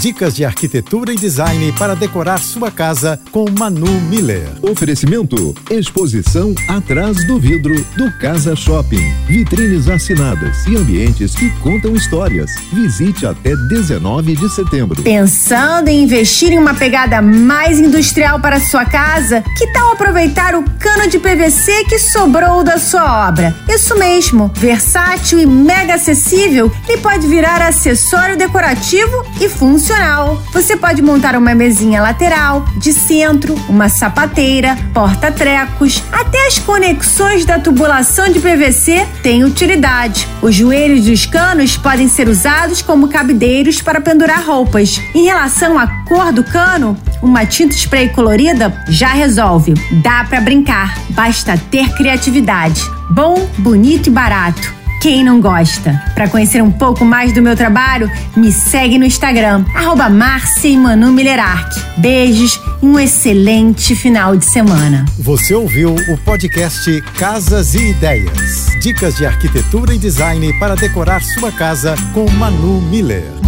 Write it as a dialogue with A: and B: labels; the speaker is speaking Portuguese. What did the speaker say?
A: Dicas de arquitetura e design para decorar sua casa com Manu Miller.
B: Oferecimento: exposição atrás do vidro do Casa Shopping. Vitrines assinadas e ambientes que contam histórias. Visite até 19 de setembro.
C: Pensando em investir em uma pegada mais industrial para sua casa? Que tal aproveitar o cano de PVC que sobrou da sua obra? Isso mesmo, versátil e mega acessível, ele pode virar acessório decorativo e funcional funcional. Você pode montar uma mesinha lateral, de centro, uma sapateira, porta-trecos, até as conexões da tubulação de PVC têm utilidade. Os joelhos dos canos podem ser usados como cabideiros para pendurar roupas. Em relação à cor do cano, uma tinta spray colorida já resolve. Dá para brincar, basta ter criatividade. Bom, bonito e barato. Quem não gosta? Para conhecer um pouco mais do meu trabalho, me segue no Instagram, arroba Beijos e um excelente final de semana.
A: Você ouviu o podcast Casas e Ideias. Dicas de arquitetura e design para decorar sua casa com Manu Miller.